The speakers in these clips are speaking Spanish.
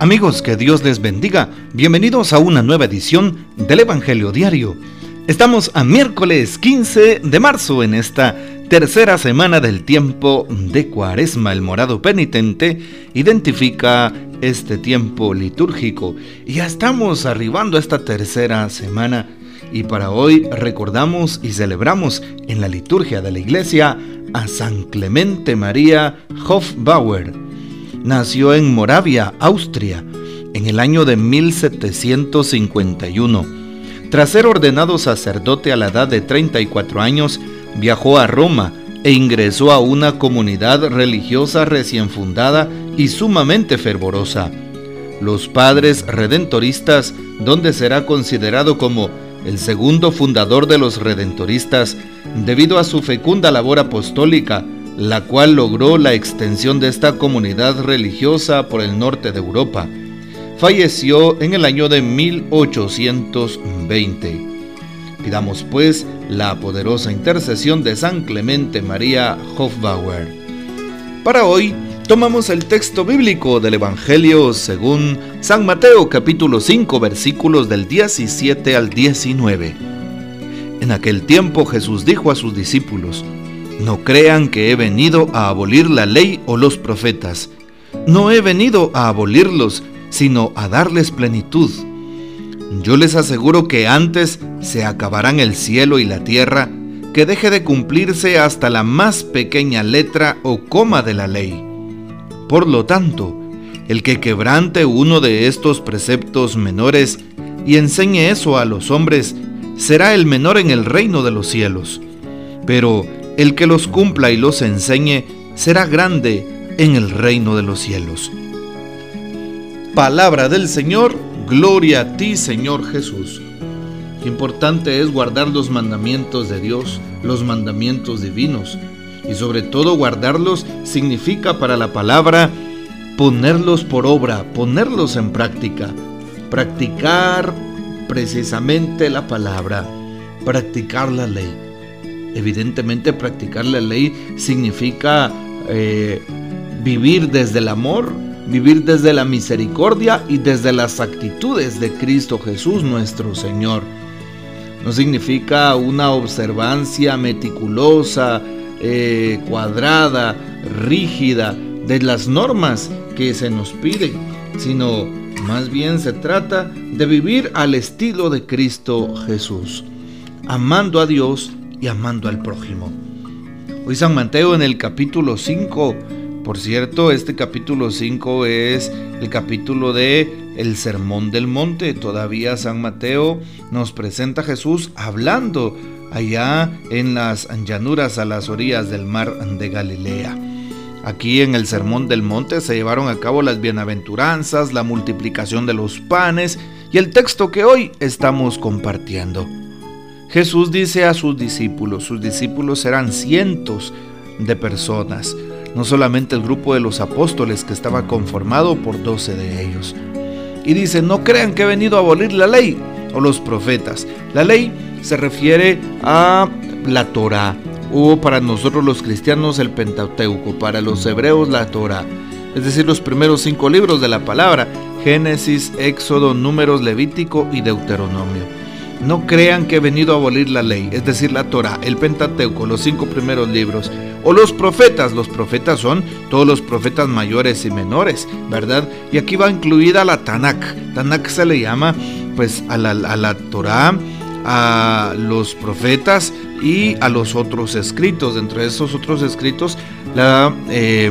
Amigos, que Dios les bendiga. Bienvenidos a una nueva edición del Evangelio Diario. Estamos a miércoles 15 de marzo en esta tercera semana del tiempo de Cuaresma. El morado penitente identifica este tiempo litúrgico ya estamos arribando a esta tercera semana y para hoy recordamos y celebramos en la liturgia de la iglesia a San Clemente María Hofbauer nació en Moravia, Austria, en el año de 1751. Tras ser ordenado sacerdote a la edad de 34 años, viajó a Roma e ingresó a una comunidad religiosa recién fundada y sumamente fervorosa, los Padres Redentoristas, donde será considerado como el segundo fundador de los Redentoristas, debido a su fecunda labor apostólica, la cual logró la extensión de esta comunidad religiosa por el norte de Europa. Falleció en el año de 1820. Pidamos pues la poderosa intercesión de San Clemente María Hofbauer. Para hoy tomamos el texto bíblico del Evangelio según San Mateo capítulo 5 versículos del 17 al 19. En aquel tiempo Jesús dijo a sus discípulos, no crean que he venido a abolir la ley o los profetas. No he venido a abolirlos, sino a darles plenitud. Yo les aseguro que antes se acabarán el cielo y la tierra, que deje de cumplirse hasta la más pequeña letra o coma de la ley. Por lo tanto, el que quebrante uno de estos preceptos menores y enseñe eso a los hombres, será el menor en el reino de los cielos. Pero el que los cumpla y los enseñe será grande en el reino de los cielos. Palabra del Señor, gloria a ti Señor Jesús. Importante es guardar los mandamientos de Dios, los mandamientos divinos. Y sobre todo guardarlos significa para la palabra ponerlos por obra, ponerlos en práctica. Practicar precisamente la palabra, practicar la ley. Evidentemente practicar la ley significa eh, vivir desde el amor, vivir desde la misericordia y desde las actitudes de Cristo Jesús nuestro Señor. No significa una observancia meticulosa, eh, cuadrada, rígida de las normas que se nos piden, sino más bien se trata de vivir al estilo de Cristo Jesús, amando a Dios y amando al prójimo. Hoy San Mateo en el capítulo 5, por cierto, este capítulo 5 es el capítulo de el Sermón del Monte. Todavía San Mateo nos presenta a Jesús hablando allá en las llanuras a las orillas del mar de Galilea. Aquí en el Sermón del Monte se llevaron a cabo las bienaventuranzas, la multiplicación de los panes y el texto que hoy estamos compartiendo. Jesús dice a sus discípulos, sus discípulos eran cientos de personas, no solamente el grupo de los apóstoles que estaba conformado por doce de ellos. Y dice, no crean que he venido a abolir la ley o los profetas. La ley se refiere a la Torah, o para nosotros los cristianos el Pentateuco, para los hebreos la Torah, es decir, los primeros cinco libros de la palabra, Génesis, Éxodo, Números, Levítico y Deuteronomio. No crean que he venido a abolir la ley, es decir, la Torah, el Pentateuco, los cinco primeros libros, o los profetas. Los profetas son todos los profetas mayores y menores, ¿verdad? Y aquí va incluida la Tanakh. Tanakh se le llama pues a la, a la Torah, a los profetas y a los otros escritos. Dentro de esos otros escritos, la eh,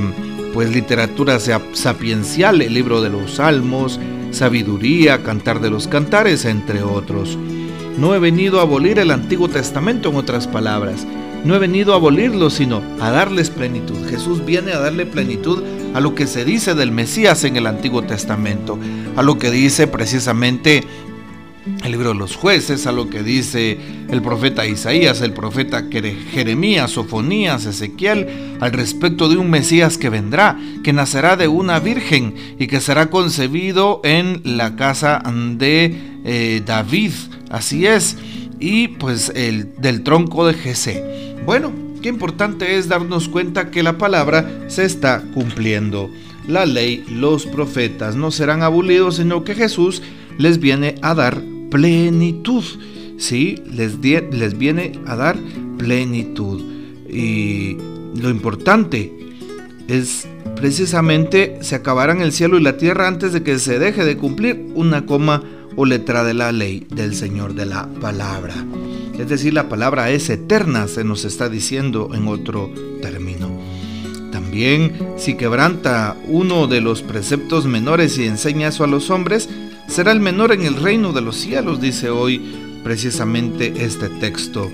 pues literatura sapiencial, el libro de los salmos, sabiduría, cantar de los cantares, entre otros. No he venido a abolir el Antiguo Testamento, en otras palabras. No he venido a abolirlo, sino a darles plenitud. Jesús viene a darle plenitud a lo que se dice del Mesías en el Antiguo Testamento, a lo que dice precisamente el libro de los jueces, a lo que dice el profeta Isaías, el profeta Jeremías, Sofonías, Ezequiel, al respecto de un Mesías que vendrá, que nacerá de una virgen y que será concebido en la casa de eh, David, así es, y pues el del tronco de Jesé. Bueno, qué importante es darnos cuenta que la palabra se está cumpliendo. la ley, los profetas no serán abolidos, sino que Jesús les viene a dar plenitud. Sí, les, les viene a dar plenitud. Y lo importante es precisamente se acabarán el cielo y la tierra antes de que se deje de cumplir una coma o letra de la ley del Señor de la palabra. Es decir, la palabra es eterna, se nos está diciendo en otro término. También, si quebranta uno de los preceptos menores y enseña eso a los hombres, será el menor en el reino de los cielos, dice hoy precisamente este texto.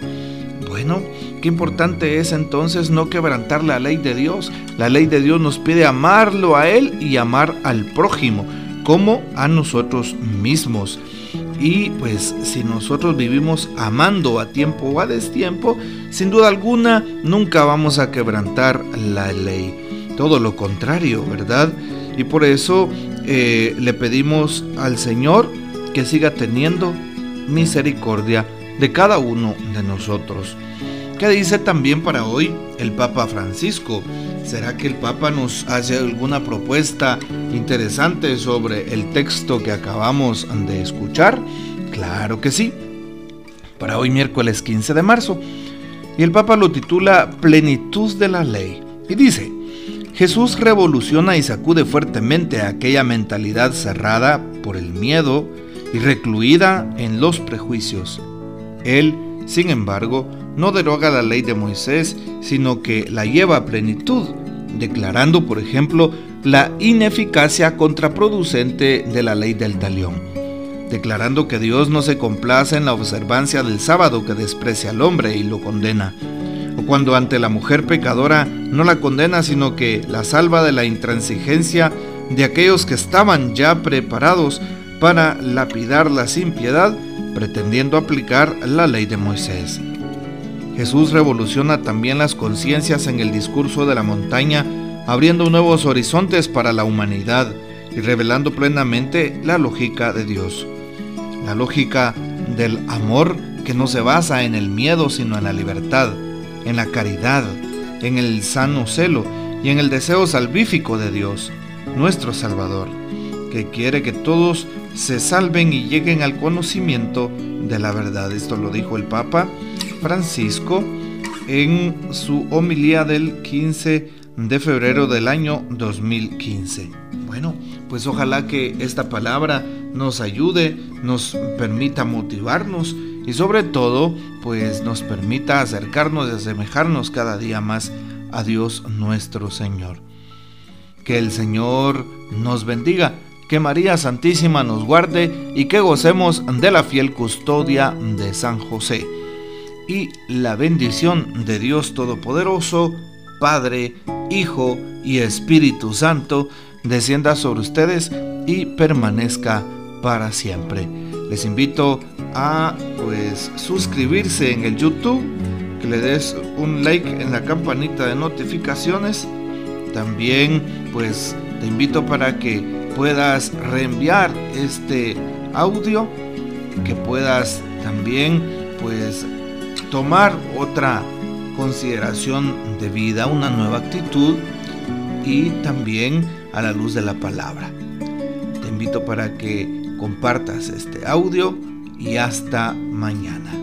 Bueno, qué importante es entonces no quebrantar la ley de Dios. La ley de Dios nos pide amarlo a Él y amar al prójimo, como a nosotros mismos. Y pues si nosotros vivimos amando a tiempo o a destiempo, sin duda alguna nunca vamos a quebrantar la ley. Todo lo contrario, ¿verdad? Y por eso eh, le pedimos al Señor que siga teniendo misericordia de cada uno de nosotros. ¿Qué dice también para hoy el Papa Francisco? ¿Será que el Papa nos hace alguna propuesta interesante sobre el texto que acabamos de escuchar? Claro que sí. Para hoy miércoles 15 de marzo. Y el Papa lo titula Plenitud de la Ley. Y dice, Jesús revoluciona y sacude fuertemente aquella mentalidad cerrada por el miedo y recluida en los prejuicios. Él, sin embargo, no deroga la ley de Moisés, sino que la lleva a plenitud, declarando, por ejemplo, la ineficacia contraproducente de la ley del talión, declarando que Dios no se complace en la observancia del sábado que desprecia al hombre y lo condena, o cuando ante la mujer pecadora no la condena, sino que la salva de la intransigencia de aquellos que estaban ya preparados para lapidarla sin piedad, pretendiendo aplicar la ley de Moisés. Jesús revoluciona también las conciencias en el discurso de la montaña, abriendo nuevos horizontes para la humanidad y revelando plenamente la lógica de Dios. La lógica del amor que no se basa en el miedo, sino en la libertad, en la caridad, en el sano celo y en el deseo salvífico de Dios, nuestro Salvador, que quiere que todos se salven y lleguen al conocimiento de la verdad. Esto lo dijo el Papa Francisco en su homilía del 15 de febrero del año 2015. Bueno, pues ojalá que esta palabra nos ayude, nos permita motivarnos y sobre todo, pues nos permita acercarnos y asemejarnos cada día más a Dios nuestro Señor. Que el Señor nos bendiga, que María Santísima nos guarde y que gocemos de la fiel custodia de San José y la bendición de Dios Todopoderoso, Padre, Hijo y Espíritu Santo, descienda sobre ustedes y permanezca para siempre. Les invito a pues suscribirse en el YouTube, que le des un like en la campanita de notificaciones. También pues te invito para que puedas reenviar este audio, que puedas también pues tomar otra consideración de vida, una nueva actitud y también a la luz de la palabra. Te invito para que compartas este audio y hasta mañana.